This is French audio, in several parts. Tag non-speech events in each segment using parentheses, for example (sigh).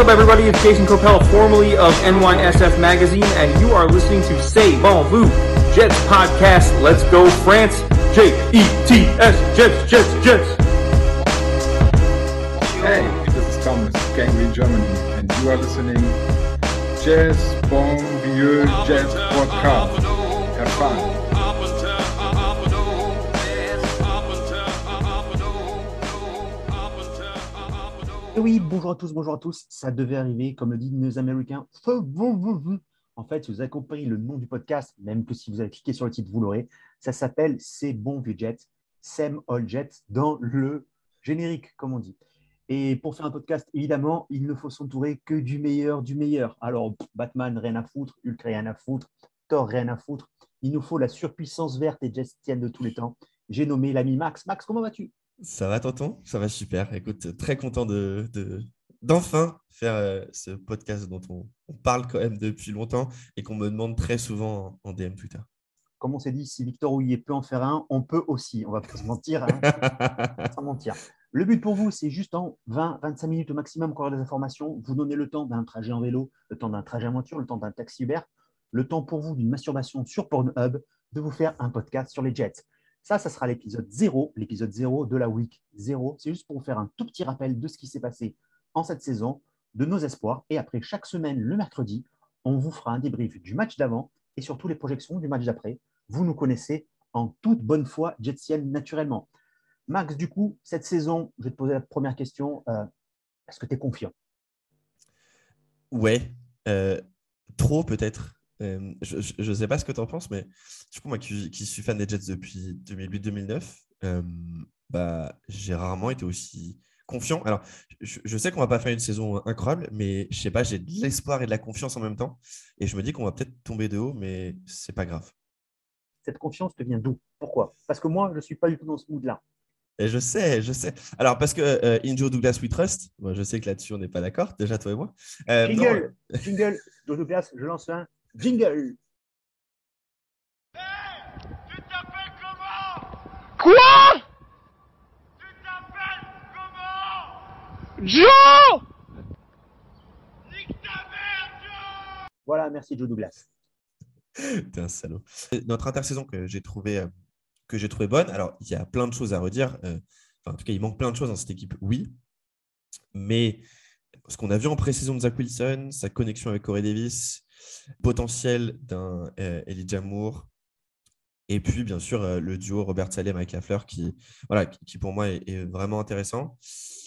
up, everybody? It's Jason Copel, formerly of NYSF Magazine, and you are listening to Say Bon Vu Jets podcast. Let's go, France! J E T S Jets, Jets, Jets. Hey, this is Thomas, Gangrene Germany, and you are listening Jazz Bon Vieux Jazz Podcast. Have fun. Oui, bonjour à tous, bonjour à tous. Ça devait arriver, comme le disent nos Américains. En fait, si vous avez compris le nom du podcast, même que si vous avez cliqué sur le titre, vous l'aurez. Ça s'appelle C'est bon vieux Jet, Sam All Jet dans le générique, comme on dit. Et pour faire un podcast, évidemment, il ne faut s'entourer que du meilleur du meilleur. Alors, Batman, rien à foutre, Hulk, rien à foutre, Thor, rien à foutre. Il nous faut la surpuissance verte et jetienne de tous les temps. J'ai nommé l'ami Max. Max, comment vas-tu? Ça va, tonton? Ça va super. Écoute, très content de, de- d'enfin faire euh, ce podcast dont on, on parle quand même depuis longtemps et qu'on me demande très souvent en, en DM Twitter. Comme on s'est dit, si Victor Houillet peut en faire un, on peut aussi. On va pas se mentir. hein. (laughs) sans mentir. Le but pour vous, c'est juste en 20-25 minutes au maximum qu'on des informations. Vous donnez le temps d'un trajet en vélo, le temps d'un trajet en voiture, le temps d'un taxi Uber, le temps pour vous d'une masturbation sur Pornhub, de vous faire un podcast sur les Jets. Ça, ça sera l'épisode 0, l'épisode 0 de la week 0. C'est juste pour vous faire un tout petit rappel de ce qui s'est passé en cette saison, de nos espoirs. Et après, chaque semaine, le mercredi, on vous fera un débrief du match d'avant et surtout les projections du match d'après. Vous nous connaissez en toute bonne foi jetsienne naturellement. Max, du coup, cette saison, je vais te poser la première question. euh, Est-ce que tu es confiant? Ouais, euh, trop peut-être. Euh, je ne sais pas ce que tu en penses, mais du coup, moi qui, qui suis fan des Jets depuis 2008-2009, euh, bah, j'ai rarement été aussi confiant. Alors, je, je sais qu'on va pas faire une saison incroyable, mais je sais pas, j'ai de l'espoir et de la confiance en même temps. Et je me dis qu'on va peut-être tomber de haut, mais c'est pas grave. Cette confiance te vient d'où? Pourquoi? Parce que moi, je ne suis pas du tout dans ce mood-là. Et je sais, je sais. Alors, parce que euh, Injo Douglas We Trust, moi, je sais que là-dessus, on n'est pas d'accord, déjà toi et moi. Euh, non, Jingle Jingle Joe Douglas, je lance un jingle Tu t'appelles comment Quoi? Tu t'appelles comment Joe Nique ta mère, Joe Voilà, merci Joe Douglas. (laughs) T'es un salaud. Notre intersaison que j'ai trouvé, euh, que j'ai trouvé bonne, alors il y a plein de choses à redire. euh, enfin, en tout cas, il manque plein de choses dans cette équipe, oui. Mais ce qu'on a vu en pré-saison de Zach Wilson, sa connexion avec Corey Davis, potentiel d'un euh, Elijah Moore, et puis bien sûr euh, le duo Robert Saleh avec Lafleur qui, voilà, qui, pour moi est, vraiment intéressant.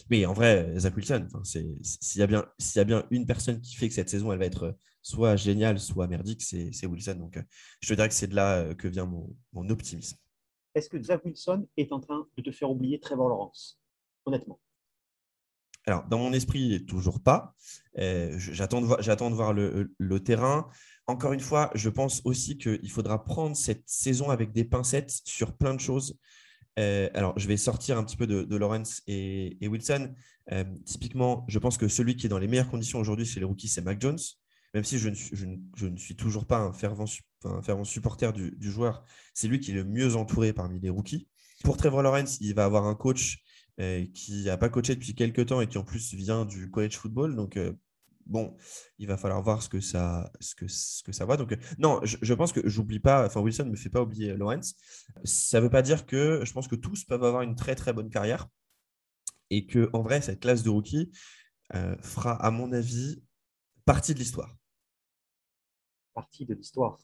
Mais en vrai, Zach Wilson, s'il y, a bien- y a bien une personne qui fait que cette saison elle va être soit géniale, soit merdique, c'est Wilson. Donc euh, je te dirais que c'est de là euh, que vient mon, mon optimisme. Est-ce que Zach Wilson est en train de te faire oublier Trevor Lawrence? Honnêtement. Alors, dans mon esprit, toujours pas. Euh, J'attends de voir, le, terrain. Encore une fois, je pense aussi qu'il faudra prendre cette saison avec des pincettes sur plein de choses. Euh, alors, je vais sortir un petit peu de, Lawrence et, Wilson. Euh, typiquement, je pense que celui qui est dans les meilleures conditions aujourd'hui chez les rookies, c'est Mac Jones. Même si je ne suis, toujours pas un fervent, supporter du, joueur, c'est lui qui est le mieux entouré parmi les rookies. Pour Trevor Lawrence, il va avoir un coach qui n'a pas coaché depuis quelques temps et qui en plus vient du college football. Donc, euh, bon, il va falloir voir ce que ça, ce que, ce que ça va. Donc, euh, non, je, je pense que j'oublie pas, enfin, Wilson ne me fait pas oublier Lawrence. Ça ne veut pas dire que je pense que tous peuvent avoir une très, très bonne carrière et que, en vrai, cette classe de rookie euh, fera, à mon avis, partie de l'histoire. Partie de l'histoire.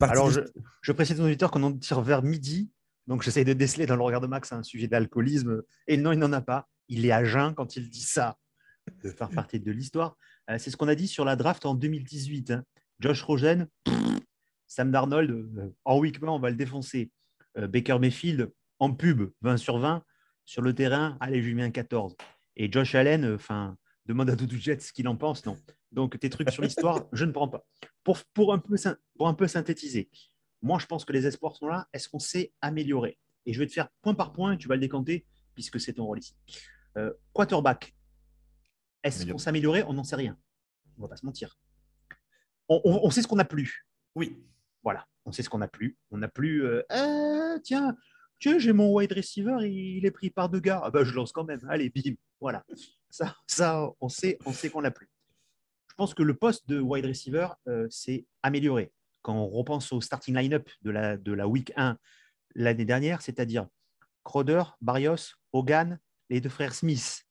Alors, je, je précise aux auditeurs qu'on en tire vers midi. Donc, j'essaie de déceler dans le regard de Max un sujet d'alcoolisme. Et non, il n'en a pas. Il est à jeun quand il dit ça, de faire partie de l'histoire. Euh, c'est ce qu'on a dit sur la draft en 2018. hein. Josh Rosen, pff, Sam Darnold, euh, en week on va le défoncer. Euh, Baker Mayfield, en pub, 20 sur 20. Sur le terrain, allez, je lui mets un 14. Et Josh Allen, enfin, demande à Doudou Jet ce qu'il en pense. Non. Donc, tes trucs sur l'histoire, je ne prends pas. Pour, un peu, pour un peu synthétiser, moi, je pense que les espoirs sont là. Est-ce qu'on s'est amélioré Et je vais te faire point par point tu vas le décanter puisque c'est ton rôle ici. Euh, quarterback. Est-ce qu'on s'est amélioré On n'en sait rien. On va pas se mentir. On, on- on sait ce qu'on n'a plus. Oui. Voilà, on sait ce qu'on n'a plus. On n'a plus. euh, Ah, tiens, tiens, j'ai mon wide receiver, il est pris par deux gars. Ah bah, je lance quand même. Allez, bim. Voilà. Ça, ça on sait, on sait qu'on l'a plus. Je pense que le poste de wide receiver euh, s'est amélioré. Quand on repense au starting line-up de la, week 1 l'année dernière, c'est-à-dire Crowder, Barrios, Hogan, les deux frères Smith.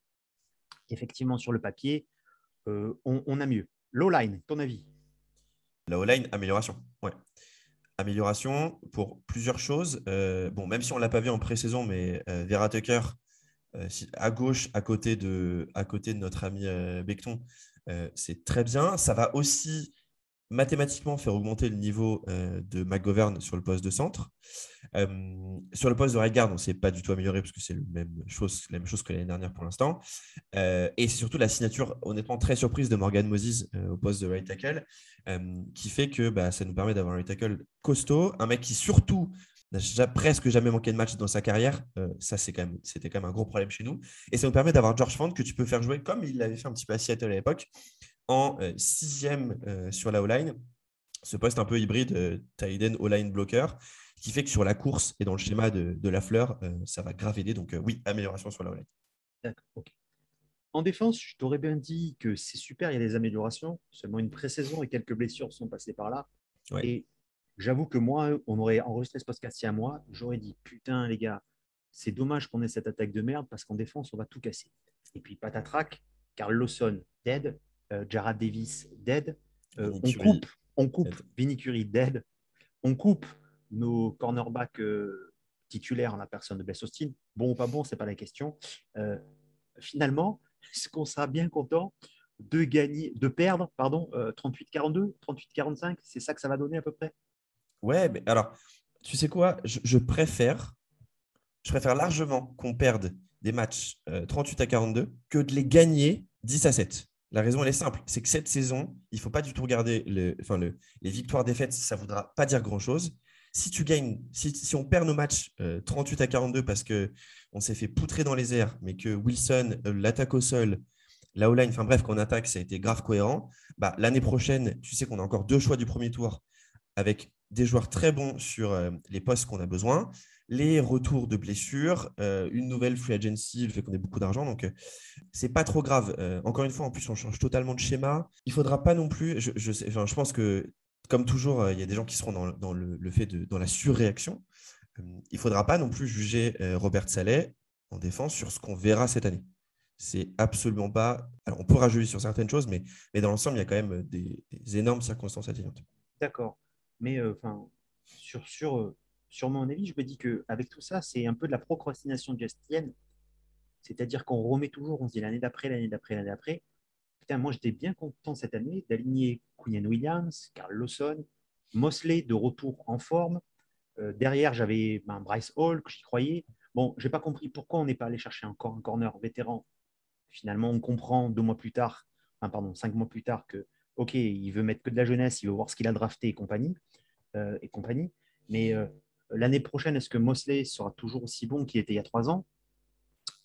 Effectivement, sur le papier, euh, on, a mieux. Low line, ton avis? La O-line, amélioration. Ouais. Amélioration pour plusieurs choses. Euh, bon, même si on ne l'a pas vu en pré-saison, mais euh, Vera Tucker, à gauche, à côté de, à côté de notre ami Becton, c'est très bien. Ça va aussi mathématiquement faire augmenter le niveau euh, de McGovern sur le poste de centre. Euh, sur le poste de right guard, on ne s'est pas du tout amélioré parce que c'est la même chose que l'année dernière pour l'instant. Euh, et c'est surtout la signature, honnêtement, très surprise de Morgan Moses au poste de right tackle, qui fait que bah, ça nous permet d'avoir un right tackle costaud, un mec qui surtout n'a presque jamais manqué de match dans sa carrière. Ça, c'est quand c'était quand même un gros problème chez nous. Et ça nous permet d'avoir George Fant que tu peux faire jouer comme il l'avait fait un petit peu à Seattle à l'époque, en euh, sixième euh, sur la O-line. Ce poste un peu hybride, euh, end, O-line blocker, qui fait que sur la course et dans le schéma de, de la fleur, ça va grave aider. Donc, oui, amélioration sur la O-line. D'accord, ok. En défense, je t'aurais bien dit que c'est super, il y a des améliorations. Seulement une pré-saison et quelques blessures sont passées par là. Ouais. Et j'avoue que moi, on aurait enregistré ce podcast il y a un mois, j'aurais dit putain, les gars, c'est dommage qu'on ait cette attaque de merde parce qu'en défense, on va tout casser. Et puis patatrac, Carl Lawson, dead, Jarrad Davis, dead. Euh, on coupe, on coupe dead. Vinny Curry, dead. On coupe nos cornerbacks euh, titulaires en la personne de Bess Austin. Bon ou pas bon, c'est pas la question. Euh, finalement, (laughs) est-ce qu'on sera bien content de gagner, de perdre, pardon, euh, 38-42, 38-45 C'est ça que ça va donner à peu près Ouais, mais alors, tu sais quoi? Je, je préfère, je préfère largement qu'on perde des matchs euh, 38 à 42 que de les gagner 10 à 7. La raison, elle est simple. C'est que cette saison, il ne faut pas du tout regarder le, enfin, le- les victoires-défaites. Ça ne voudra pas dire grand-chose. Si tu gagnes, si, on perd nos matchs euh, 38 à 42 parce qu'on s'est fait poutrer dans les airs, mais que Wilson, euh, l'attaque au sol, la O-line, enfin bref, qu'on attaque, ça a été grave cohérent, bah, l'année prochaine, tu sais qu'on a encore deux choix du premier tour avec des joueurs très bons sur euh, les postes qu'on a besoin, les retours de blessures, euh, une nouvelle free agency, le fait qu'on ait beaucoup d'argent. Donc, euh, c'est pas trop grave. Euh, encore une fois, en plus, on change totalement de schéma. Il faudra pas non plus. Je, pense que, comme toujours, euh, il y a des gens qui seront dans, le, fait de dans la surréaction. Il faudra pas non plus juger Robert Saleh en défense sur ce qu'on verra cette année. C'est absolument pas. Alors, on pourra juger sur certaines choses, mais, mais dans l'ensemble, il y a quand même des, des énormes circonstances atténuantes. D'accord. Mais enfin, sur, sur, sur mon avis, je me dis qu'avec tout ça, c'est un peu de la procrastination gestienne. C'est-à-dire qu'on remet toujours, on se dit l'année d'après, l'année d'après, l'année d'après. Putain, moi, j'étais bien content cette année d'aligner Quinn Williams, Carl Lawson, Mosley de retour en forme. Euh, derrière, j'avais ben, Bryce Hall, que j'y croyais. Bon, j'ai pas compris pourquoi on n'est pas allé chercher encore un corner vétéran. Finalement, on comprend deux mois plus tard, pardon, cinq mois plus tard que, OK, il veut mettre que de la jeunesse, il veut voir ce qu'il a drafté et compagnie. euh, et compagnie. Mais euh, l'année prochaine, est-ce que Mosley sera toujours aussi bon qu'il était il y a trois ans?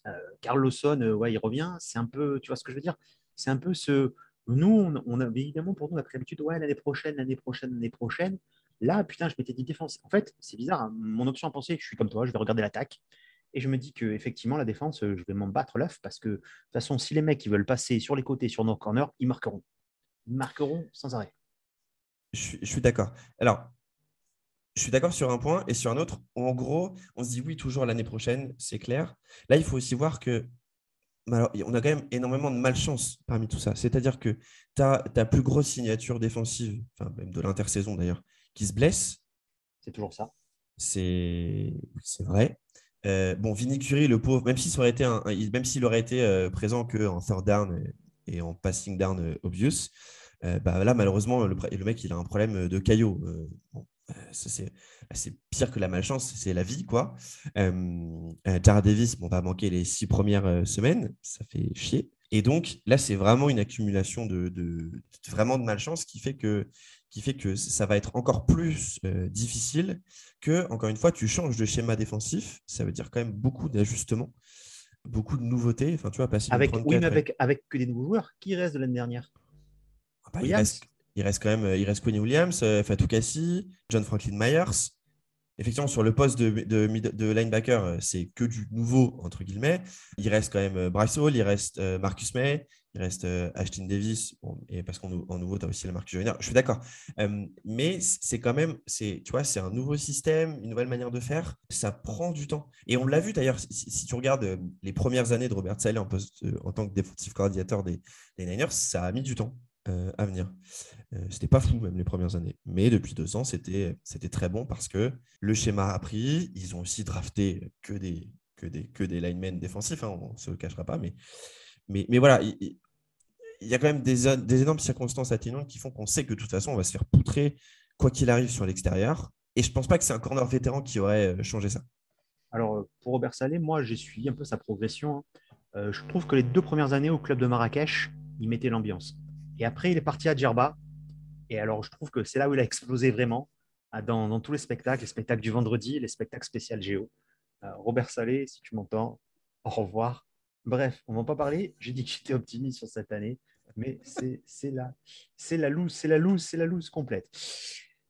Euh, Carl Lawson, euh, ouais, il revient. C'est un peu, tu vois ce que je veux dire? C'est un peu ce. Nous, on, on a évidemment pour nous la l'habitude, ouais, l'année prochaine, l'année prochaine, l'année prochaine. Là, putain, je m'étais dit défense. En fait, c'est bizarre. hein. Mon option à penser, je suis comme toi, je vais regarder l'attaque. Et je me dis que effectivement la défense, euh, je vais m'en battre l'œuf parce que de toute façon, si les mecs veulent passer sur les côtés, sur nos corners, ils marqueront. Ils marqueront sans arrêt. Je suis d'accord. Alors, je suis d'accord sur un point et sur un autre. En gros, on se dit oui, toujours l'année prochaine, c'est clair. Là, il faut aussi voir que alors, on a quand même énormément de malchance parmi tout ça. C'est-à-dire que tu as ta plus grosse signature défensive, enfin même de l'intersaison d'ailleurs, qui se blesse. C'est toujours ça. C'est vrai. Euh, bon, Vinny le pauvre, même s'il aurait été un- même s'il aurait été euh, présent qu'en third down et, et en passing down euh, obvious, bah, là, malheureusement, le, le mec, il a un problème de caillot. Bon, c'est c'est pire que la malchance, c'est la vie, quoi. Euh, euh, Jared Davis, bon, va manquer les six premières euh, semaines, ça fait chier. Et donc, là, c'est vraiment une accumulation de, vraiment de malchance qui fait que, qui fait que ça va être encore plus euh, difficile que, encore une fois, tu changes de schéma défensif. Ça veut dire quand même beaucoup d'ajustements, beaucoup de nouveautés. Enfin, tu vois, passer Avec, 34 oui, mais avec, avec que des nouveaux joueurs. Qui reste de l'année dernière? Ah bah, il, Williams? reste, il reste quand même, euh, il Williams, euh, Fatou Kassi, John Franklin Myers. Effectivement, sur le poste de, linebacker, euh, c'est que du nouveau, entre guillemets. Il reste quand même Bryce Hall, il reste Marcus May, il reste Ashton Davis, bon, et parce qu'en nou- en nouveau, tu as aussi le Marcus Joyner. Je suis d'accord. Mais c'est quand même, tu vois, c'est un nouveau système, une nouvelle manière de faire. Ça prend du temps. Et on l'a vu d'ailleurs, si, tu regardes les premières années de Robert Saleh en, poste, en tant que défensif coordinateur des, des Niners, ça a mis du temps euh, à venir. Euh, c'était pas fou même les premières années. Mais depuis deux ans, c'était très bon parce que le schéma a pris. Ils ont aussi drafté que des, linemen défensifs, hein, on ne se le cachera pas. Mais, voilà, il, y a quand même des, énormes circonstances atténuantes qui font qu'on sait que de toute façon, on va se faire poutrer quoi qu'il arrive sur l'extérieur. Et je pense pas que c'est un corner vétéran qui aurait euh, changé ça. Alors, pour Robert Salé, moi, j'ai suivi un peu sa progression. je trouve que les deux premières années au club de Marrakech, il mettait l'ambiance. Et après, il est parti à Djerba. Et alors, je trouve que c'est là où il a explosé vraiment, ah, dans, tous les spectacles, les spectacles du vendredi, les spectacles spécial Géo. Euh, Robert Salé, si tu m'entends, au revoir. Bref, on va pas parler. J'ai dit que j'étais optimiste sur cette année, mais c'est la, la loose, c'est la loose, c'est la loose complète.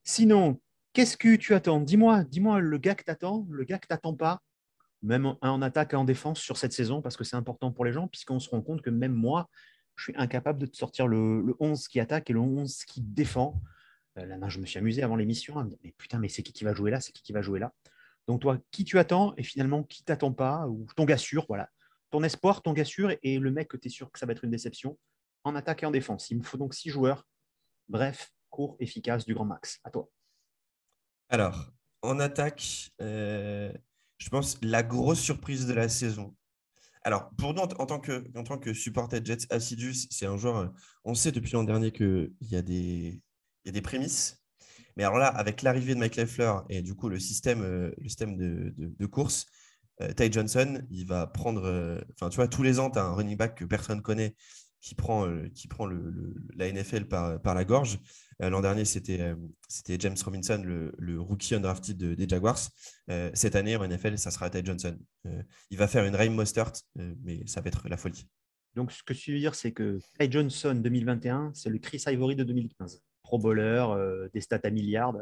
Sinon, qu'est-ce que tu attends? Dis-moi, dis-moi le gars que t'attends, le gars que t'attends pas, même en attaque et en défense sur cette saison, parce que c'est important pour les gens, puisqu'on se rend compte que même moi, je suis incapable de te sortir le, le 11 qui attaque et le 11 qui défend. Euh, là, non, je me suis amusé avant l'émission dire, mais putain, mais c'est qui qui va jouer là? C'est qui qui va jouer là? Donc toi, qui tu attends et finalement qui t'attend pas? Ou ton gars sûr, voilà. Ton espoir, ton gars sûr et le mec que tu es sûr que ça va être une déception en attaque et en défense. Il me faut donc six joueurs. Bref, court, efficace, du grand max. À toi. Alors, en attaque, euh, je pense la grosse surprise de la saison. Alors, pour nous, en, tant que, supporter Jets assidus, c'est un joueur, euh, on sait depuis l'an dernier qu'il y, a des- prémices. Mais alors là, avec l'arrivée de Mike Leffler et du coup le système, euh, de, course, euh, Ty Johnson, il va prendre. Enfin, tu vois, tous les ans, tu as un running back que personne connaît qui prend, euh, qui prend le- le- la NFL par, par la gorge. Euh, L'an dernier, c'était euh, c'était James Robinson, le, le rookie undrafted de- des Jaguars. Cette année, en NFL, ça sera Ty Johnson. Il va faire une Raheem Mostert, mais ça va être la folie. Donc, ce que tu veux dire, c'est que Ty Johnson 2021, c'est le Chris Ivory de 2015. Pro bowler, des stats à milliards.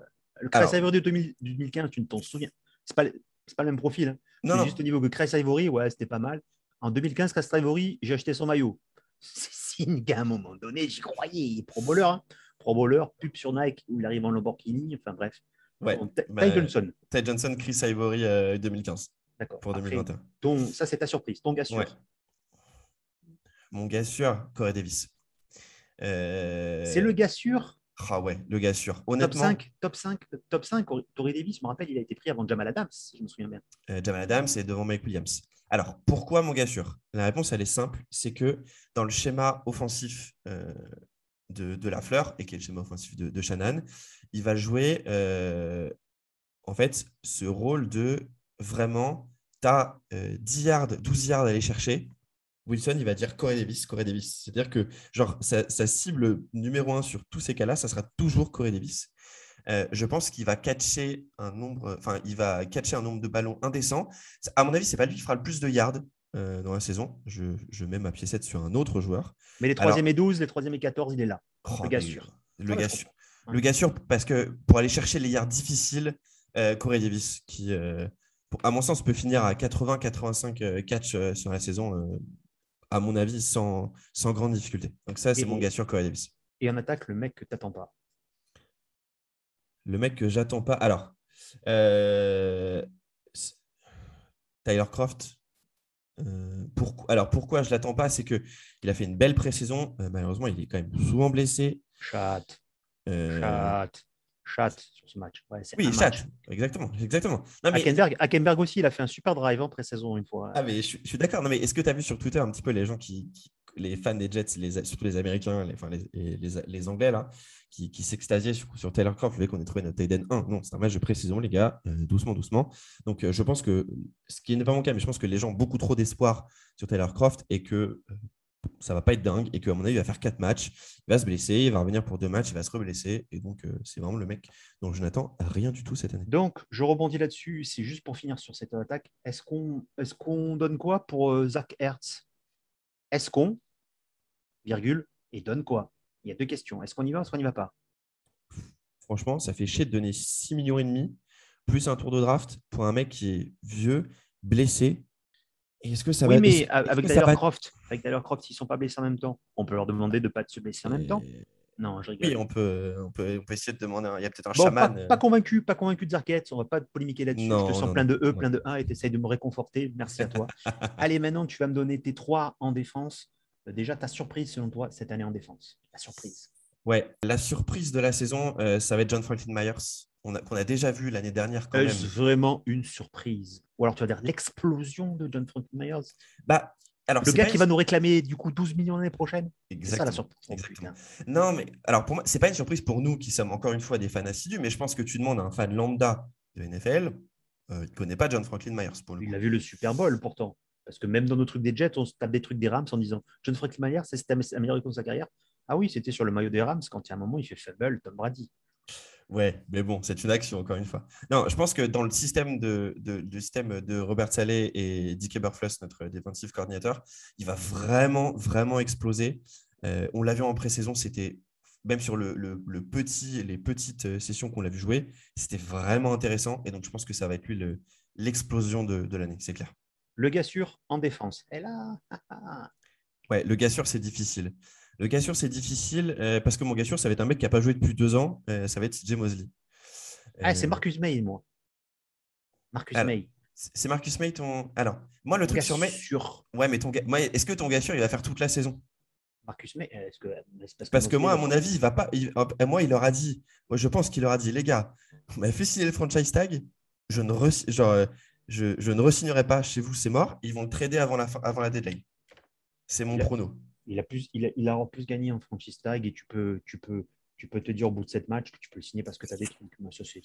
Le Chris Alors- Ivory de 2000 2015, tu ne t'en souviens. C'est pas, c'est pas le même profil. hein. Non, C'est non, juste au niveau que Chris Ivory, ouais, c'était pas mal. En 2015, Chris Ivory, j'ai acheté son maillot. C'est signe qu'à un moment donné, j'y croyais. Il est pro bowler. hein. Pro bowler, pub sur Nike, où il arrive en Lamborghini. Enfin bref. ouais. Bah, Ty Johnson. Ty Johnson, Chris Ivory euh, 2015 D'accord. pour Après, 2021. ton- ça, c'est ta surprise. Ton gars sûr. Ouais. Mon gars sûr, Corey Davis. Euh, C'est le gars sûr. Ah ouais, le gars sûr. Top Honnêtement, 5, top 5, top 5, Torrey Davis, je me rappelle, il a été pris avant Jamal Adams, si je me souviens bien. euh, Jamal Adams est devant Mike Williams. Alors, pourquoi mon gars sûr? La réponse, elle est simple. C'est que dans le schéma offensif euh, de, de la fleur, et qui est le schéma offensif de, de Shannon, il va jouer euh, en fait ce rôle de vraiment, tu as 10 yards, 12 yards à aller chercher. Wilson, il va dire Corey Davis, Corey Davis. C'est-à-dire que genre, sa, sa cible numéro un sur tous ces cas-là, ça sera toujours Corey Davis. Euh, je pense qu'il va catcher un nombre, enfin, il va catcher un nombre de ballons indécent. À mon avis, c'est pas lui qui fera le plus de yards euh, dans la saison. Je, je mets ma piécette sur un autre joueur. Mais les 3 et 12, les 3 et 14, il est là. Oh, Le gars sûr. Le Ah, gars sûr. Le gars sûr, parce que pour aller chercher les yards difficiles, euh, Corey Davis, qui, euh, pour- à mon sens, peut finir à 80-85 euh, catchs euh, sur la saison, à mon avis, sans, sans grande difficulté. Donc ça, c'est mon gars sûr, Corey Davis. Et en attaque, le mec que tu n'attends pas. Le mec que j'attends pas. Alors, euh, Tyler Croft. euh, alors pourquoi je l'attends pas, c'est que il a fait une belle pré-saison. Euh, malheureusement, il est quand même souvent blessé. Chat, Euh, chat, chat sur ce match. Ouais, oui, un chat. match. Exactement, exactement. Non, mais- Hackenberg, Hackenberg aussi, il a fait un super drive en pré-saison une fois. Ah, mais je, suis- je suis d'accord. Non, mais est-ce que tu as vu sur Twitter un petit peu les gens qui, qui- les fans des Jets, les, surtout les Américains, les, enfin, les, les, Anglais, là, qui, qui s'extasiaient sur, sur Taylor Croft, fait qu'on ait trouvé notre Tiden 1. Non, c'est un match de pré-saison, les gars, euh, doucement, doucement. Donc, euh, je pense que, ce qui n'est pas mon cas, mais je pense que les gens ont beaucoup trop d'espoir sur Taylor Croft et que euh, ça va pas être dingue et qu'à mon avis, il va faire quatre matchs, il va se blesser, il va revenir pour deux matchs, il va se reblesser. Et donc, euh, c'est vraiment le mec dont je n'attends rien du tout cette année. Donc, je rebondis là-dessus. C'est juste pour finir sur cette attaque. Est-ce qu'on est qu'on donne quoi pour euh, Zach Hertz Est-ce qu'on, virgule, et donne quoi? Il y a deux questions. Est-ce qu'on y va ou est-ce qu'on n'y va pas? Franchement, ça fait chier de donner 6 millions et demi plus un tour de draft pour un mec qui est vieux, blessé. Est-ce que ça oui, va mais est-ce- est-ce avec Tyler va- Croft, avec Tyler Croft, s'ils sont pas blessés en même temps, on peut leur demander de pas se blesser en même temps. Non, je rigole. Oui, on peut, on, peut, on peut essayer de demander. un- Il y a peut-être un Bon, chaman. pas, euh, pas convaincu, pas convaincu de Zarkets, on va pas polémiquer là-dessus. Non, je te sens non, plein de E, non. plein de 1 et tu essayes de me réconforter. Merci à toi. (laughs) Allez, maintenant, tu vas me donner tes trois en défense. Euh, Déjà, ta surprise selon toi cette année en défense. La surprise. Ouais, la surprise de la saison, euh, ça va être John Franklin Myers, a- qu'on a déjà vu l'année dernière quand même. Vraiment une surprise? Ou alors tu vas dire l'explosion de John Franklin Myers? Bah, alors, Le gars qui une- va nous réclamer du coup 12 millions l'année prochaine? C'est ça la Exactement. surprise. Exactement. Non, mais alors pour moi, c'est pas une surprise pour nous qui sommes encore une fois des fans assidus, mais je pense que tu demandes à un fan lambda de NFL, euh, il ne connaît pas John Franklin Myers pour le Il coup. a vu le Super Bowl pourtant. Parce que même dans nos trucs des Jets, on se tape des trucs des Rams en disant John Franklin Myers, c'est la meilleure de sa carrière? Ah oui, c'était sur le maillot des Rams quand il y a un moment, il fait fumble, Tom Brady. Ouais, mais bon, c'est une action encore une fois. Non, je pense que dans le système de, de, système de Robert Saleh et Dick Eberfluss, notre defensive coordinator, il va vraiment, vraiment exploser. Euh, on l'a vu en pré-saison, c'était même sur le, le- le petit, les petites euh, sessions qu'on l'a vu jouer, c'était vraiment intéressant. Et donc, je pense que ça va être lui le- l'explosion de, de l'année, c'est clair. Le gars sûr en défense. Et là, ah, ah. Ouais, le gars sûr, c'est difficile. Le gars sûr, c'est difficile euh, parce que mon gars sûr, ça va être un mec qui n'a pas joué depuis deux ans. euh, ça va être CJ Mosley. Ah, c'est Euh, Marcus May, moi. Marcus Alors, May. C'est Marcus May ton. Alors, moi, le truc sur May. sûr. Ouais, mais ton gars. Est-ce que ton gars sûr, il va faire toute la saison? Marcus May, est-ce que, parce, Parce que moi, à mon avis, il va pas. il- Moi, il leur a dit. Moi, je pense qu'il leur a dit, les gars, vous m'avez fait signer le franchise tag. Je ne, re- genre, je, je ne re-signerai pas chez vous, c'est mort. Ils vont le trader avant la, fin- avant la deadline. C'est mon a- prono. Il a plus, il a, il a en plus gagné en franchise tag et tu peux, tu peux, tu peux te dire au bout de cette match que tu peux le signer parce que tu as des trucs. Moi, ça, c'est,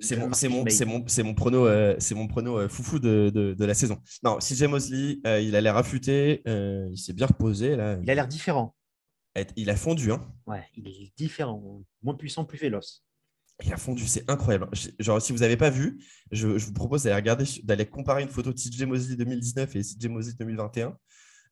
c'est, mon, c'est mon, c'est mon, c'est mon prono, euh, c'est mon prono euh, foufou de, de, de la saison. Non, CJ Mosley, euh, il a l'air affûté, il s'est bien reposé là. Il a l'air différent. Il a fondu, hein. Ouais, il est différent. Moins puissant, plus véloce. Il a fondu, c'est incroyable. Genre, si vous n'avez pas vu, je, je vous propose d'aller regarder, d'aller comparer une photo de CJ Mosley 2019 et CJ Mosley 2021.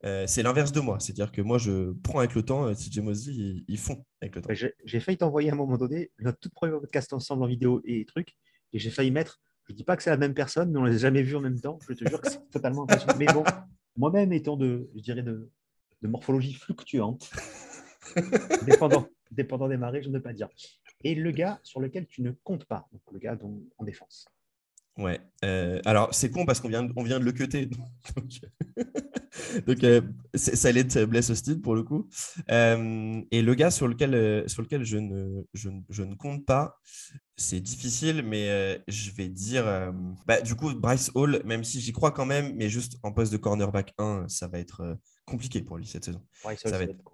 Euh, c'est l'inverse de moi, c'est-à-dire que moi, je prends avec le temps, euh, CJ Mosley, ils, ils font avec le temps. J'ai failli t'envoyer à un moment donné notre tout premier podcast ensemble en vidéo et trucs. Et j'ai failli mettre, je dis pas que c'est la même personne, mais on ne les a jamais vus en même temps. Je te jure que c'est (laughs) totalement impressionnant. Mais bon, moi-même étant de, je dirais, de, de morphologie fluctuante, (laughs) dépendant, dépendant des marées, je ne peux pas dire. Et le gars sur lequel tu ne comptes pas, donc le gars dont- en défense. Ouais. euh, alors, c'est con parce qu'on vient, de- on vient de le cuter. (laughs) Donc, donc, euh, c'est- ça allait être Bless Austin pour le coup. Euh, et le gars sur lequel, euh, sur lequel je, ne, je, je ne compte pas, c'est difficile, mais euh, je vais dire. euh, bah, du coup, Bryce Hall, même si j'y crois quand même, mais juste en poste de cornerback 1, ça va être euh, compliqué pour lui cette saison. Bryce Ça Hall, va être-.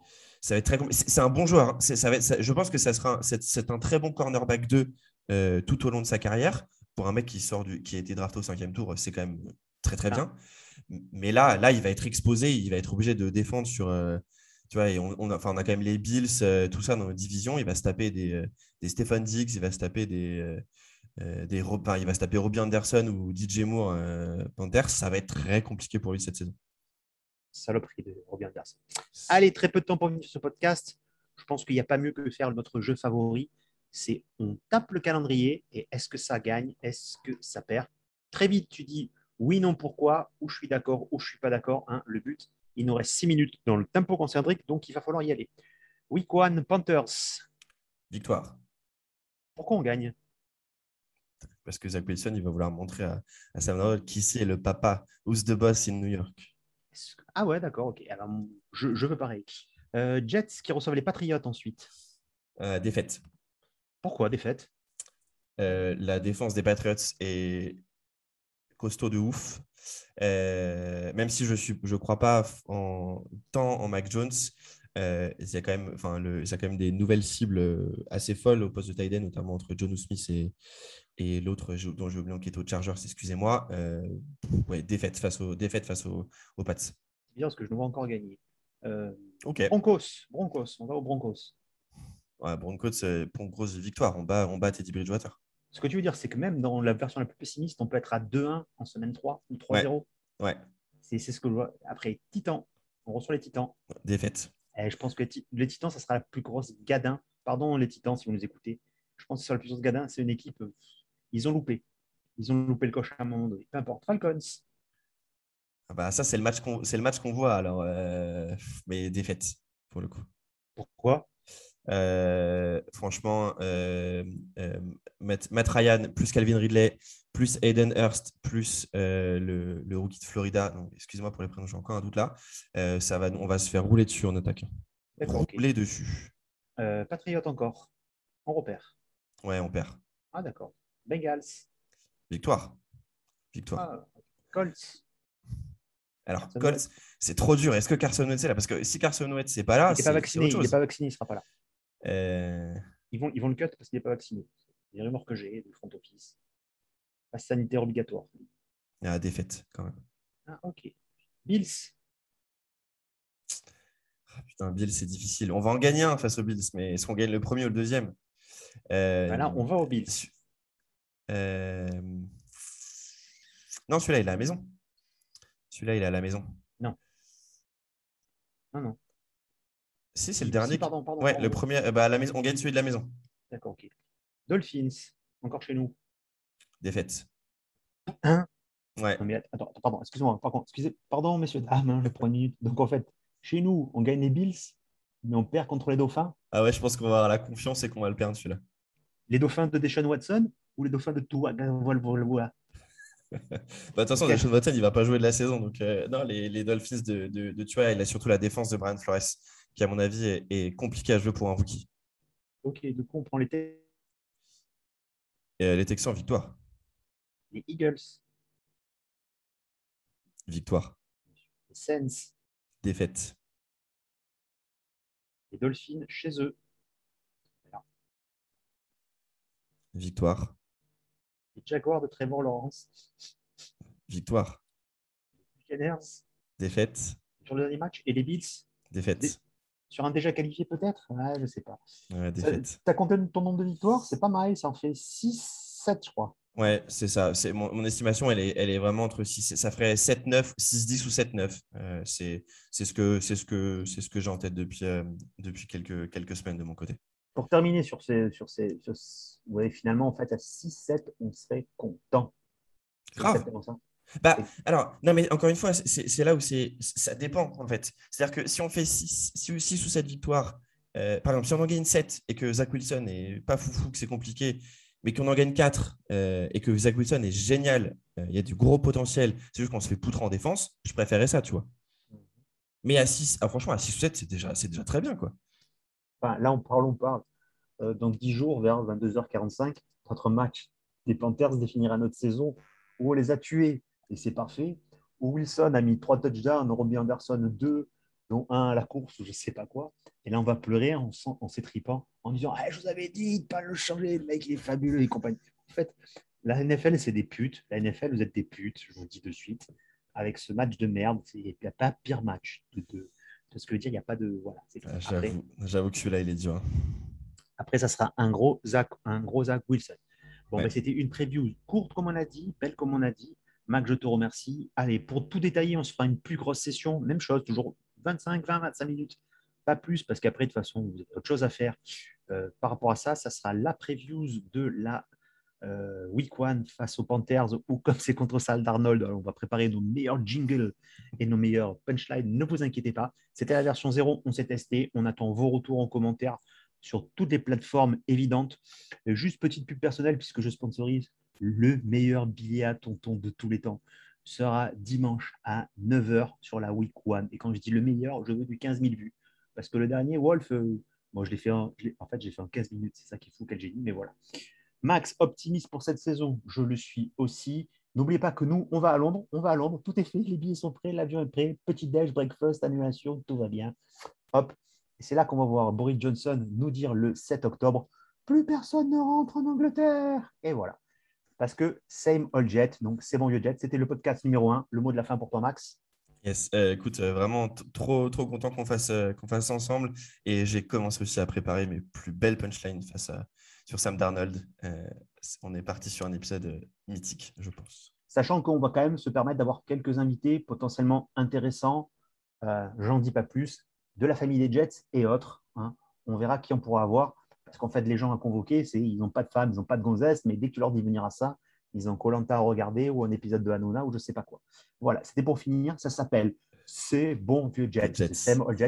Ça va être très C'est un bon joueur. hein. Ça va être- ça- je pense que ça sera c'est un très bon cornerback 2 euh, tout au long de sa carrière. Pour un mec qui sort du, qui a été drafté au cinquième tour, c'est quand même très très Ah. bien. Mais là, là, il va être exposé, il va être obligé de défendre sur. euh, tu vois, et on, on a, enfin, on a quand même les Bills, euh, tout ça dans notre division. Il va se taper des, euh, des Stephen Diggs, il va se taper des. des enfin, il va se taper Robbie Anderson ou DJ Moore Panthers. Ça va être très compliqué pour lui cette saison. Saloperie de Robin Anderson. Allez, très peu de temps pour finir ce podcast. Je pense qu'il n'y a pas mieux que faire notre jeu favori. C'est on tape le calendrier et est-ce que ça gagne? Est-ce que ça perd? Très vite, tu dis oui, non, pourquoi? Ou je suis d'accord, ou je suis pas d'accord. hein. le but, il nous reste six minutes dans le tempo concentrique, donc il va falloir y aller. Week one, Panthers. Victoire. Pourquoi on gagne? Parce que Zach Wilson, il va vouloir montrer à, à Sam Darnold qui c'est le papa, who's the boss in New York. Ah ouais, d'accord, ok. Alors, je, je veux pareil. Euh, Jets qui reçoivent les Patriots ensuite. Euh, défaite. Pourquoi défaite? Euh, la défense des Patriots est costaud de ouf. Euh, même si je ne je crois pas en, tant en Mac Jones, euh, il, y a quand même, enfin, le, il y a quand même des nouvelles cibles euh, assez folles au poste de tight notamment entre John Smith et, et l'autre dont j'ai oublié qui est aux Chargers, excusez-moi. Euh, ouais, défaite face, au, défaite face aux, aux Pats. C'est bien parce que je nous vois encore gagner. Euh, Ok. Broncos, Broncos, on va aux Broncos. Ouais, Broncos, grosse victoire. On bat, on bat Teddy Bridgewater. Ce que tu veux dire, c'est que même dans la version la plus pessimiste, on peut être à 2-1 en semaine 3 ou 3-0. Ouais, C'est c'est ce que je vois. Après, Titans, on reçoit les Titans. défaite. Et je pense que les Ti- les Titans, ça sera la plus grosse gadin. Pardon, les Titans, si vous nous écoutez. Je pense que ce sera la plus grosse gadin. C'est une équipe. euh, ils ont loupé. Ils ont loupé le coche à un moment donné. Peu importe. Falcons. Ah bah, ça, c'est le match qu'on c'est le match qu'on voit. Alors, euh, mais défaite, pour le coup. Pourquoi? Euh, franchement, euh, euh, Matt, Matt Ryan, plus Calvin Ridley, plus Aiden Hurst, plus le, le rookie de Florida. Excusez-moi pour les prénoms, j'ai encore un doute là. Ça va, on va se faire rouler dessus en attaque. Rouler dessus. Patriote encore. On repère. Ouais, on perd. Ah, d'accord. Bengals. Victoire. Victoire. Ah, Colts. Alors, Carson Colts, c'est trop dur. Est-ce que Carson Wentz est là? Parce que si Carson Wentz n'est pas là, il n'est pas vacciné. autre Il pas vacciné. Il ne sera pas là. Euh, Ils vont, ils vont le cut parce qu'il n'est pas vacciné. Les rumeurs que j'ai du front office. Passe sanitaire obligatoire. ah, défaite, quand même. Ah, ok. Bills. Ah, putain, Bills, c'est difficile. On va en gagner un face aux Bills, mais est-ce qu'on gagne le premier ou le deuxième? Euh, Bah là, on va aux Bills. euh, Non, celui-là, il est à la maison. Celui-là, il est à la maison. Non, non. Si, c'est le dernier. si, pardon, pardon, ouais, pardon. le premier, euh, bah, à la maison. On gagne celui de la maison. D'accord, ok. Dolphins. Encore chez nous. Défaite. Hein Ouais. Non, mais attends, attends, pardon, excusez-moi, par contre, excusez, pardon, messieurs, dames, hein, je prends une minute. Donc, en fait, chez nous, on gagne les Bills, mais on perd contre les Dauphins. Ah ouais, je pense qu'on va avoir la confiance et qu'on va le perdre celui-là. Les Dauphins de Deshaun Watson ou les Dauphins de Tua Tagovailoa? (laughs) Bah, de toute façon, Deshaun Watson, il va pas jouer de la saison. Donc, euh, non, les, les Dolphins de, de, de Tua, il a surtout la défense de Brian Flores, qui, à mon avis, est, est compliqué à jouer pour un rookie. Ok, du coup, on prend les, Te- Et, euh, les Texans, victoire. les Eagles, Victoire. les Saints, Défaite. les Dolphins chez eux, Victoire. les Jaguars de Trevor Lawrence, Victoire. les Buccaneers Défaite. sur le dernier match et les Bills Défaite. Sur un déjà qualifié peut-être? Ouais, je sais pas. Ouais, défaite. Tu as compté ton nombre de victoires? C'est pas mal, ça en fait 6, 7, je crois. Ouais, c'est ça. C'est mon, mon estimation, elle est, elle est vraiment entre 6, ça ferait 7-9, 6-10 ou 7-9. Euh, c'est c'est ce que, c'est ce que, c'est ce que j'ai en tête depuis, euh, depuis quelques, quelques semaines de mon côté. Pour terminer sur ces. Sur ces sur ouais, finalement, en fait, à 6-7, on serait content. C'est Grave. exactement ça. Bah, alors, non, mais encore une fois, c'est là où c'est, ça dépend, en fait. C'est-à-dire que si on fait 6 ou 7 victoires, euh, par exemple, si on en gagne 7 et que Zach Wilson n'est pas foufou, que c'est compliqué, mais qu'on en gagne 4 euh, et que Zach Wilson est génial, euh, il y a du gros potentiel, c'est juste qu'on se fait poutre en défense, je préférais ça, tu vois. Mais à 6, ah, franchement, à 6 ou 7, c'est déjà, déjà très bien, quoi. Enfin, là, on parle, on parle. Dans 10 jours, vers 22h45, notre match des Panthers définira notre saison où on les a tués et c'est parfait. Où Wilson a mis 3 touchdowns, Robbie Anderson 2, dont un à la course ou je sais pas quoi. Et là, on va pleurer en, en s'étripant, en disant Ah, Je vous avais dit de pas le changer, le mec, il est fabuleux et compagnie. En fait, la NFL, c'est des putes. La NFL, vous êtes des putes, je vous le dis de suite. Avec ce match de merde, il n'y a pas pire match de, de, de ce que je veux dire. Il n'y a pas de. Voilà. Ah, Après- J'avoue, que celui-là, il est dur. hein. après, ça sera un gros Zach, un gros Zach Wilson. Bon, Ouais. ben, c'était une preview courte, comme on a dit, belle, comme on a dit. Mac, je te remercie. Allez, pour tout détailler, on se fera une plus grosse session. Même chose, toujours 25, 20, 25 minutes. Pas plus, parce qu'après, de toute façon, vous avez autre chose à faire. Euh, par rapport à ça, ça sera la preview de la euh, Week 1 face aux Panthers, ou comme c'est contre Sal d'Arnold, on va préparer nos meilleurs jingles et nos meilleurs punchlines. Ne vous inquiétez pas. C'était la version 0, on s'est testé. On attend vos retours en commentaire sur toutes les plateformes évidentes. Euh, Juste petite pub personnelle, puisque je sponsorise le meilleur billet à tonton de tous les temps sera dimanche à 9h sur la Week 1. Et quand je dis le meilleur, je veux du 15 000 vues. Parce que le dernier, Wolf, euh, moi je l'ai fait en, fait, j'ai fait en 15 minutes. C'est ça qui est fou, quel génie, mais voilà. Max, optimiste pour cette saison, je le suis aussi. N'oubliez pas que nous, on va à Londres, on va à Londres, tout est fait, les billets sont prêts, l'avion est prêt, petit déj, breakfast, annulation, tout va bien. Hop, et c'est là qu'on va voir Boris Johnson nous dire le 7 octobre, plus personne ne rentre en Angleterre. Et voilà. Parce que same old jet, donc c'est bon vieux jet, c'était le podcast numéro 1. Le mot de la fin pour toi, Max. Yes, euh, écoute, euh, vraiment trop, trop content qu'on fasse, euh, qu'on fasse ensemble. Et j'ai commencé aussi à préparer mes plus belles punchlines face à, sur Sam Darnold. Euh, on est parti sur un épisode euh, mythique, je pense. Sachant qu'on va quand même se permettre d'avoir quelques invités potentiellement intéressants, j'en dis pas plus, de la famille des Jets et autres. hein. On verra qui on pourra avoir. Parce qu'en fait, les gens à convoquer, c'est ils n'ont pas de femmes, ils n'ont pas de gonzesse, mais dès que tu leur dis venir à ça, ils ont Colanta à regarder ou un épisode de Hanouna ou je sais pas quoi. Voilà, c'était pour finir. Ça s'appelle C'est bon vieux Jet.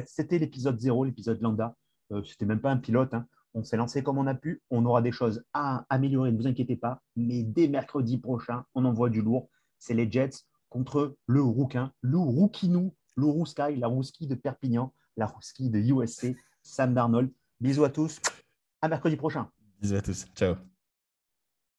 C'était l'épisode 0, l'épisode lambda. Euh, c'était même pas un pilote. hein. On s'est lancé comme on a pu. On aura des choses à améliorer, ne vous inquiétez pas. Mais dès mercredi prochain, on envoie du lourd. C'est les Jets contre le Rouquin, le Rouquinou, le Rousky, la Rouski de Perpignan, la Rouski de USC, Sam Darnold. Bisous à tous. À mercredi prochain. Bisous à tous. Ciao.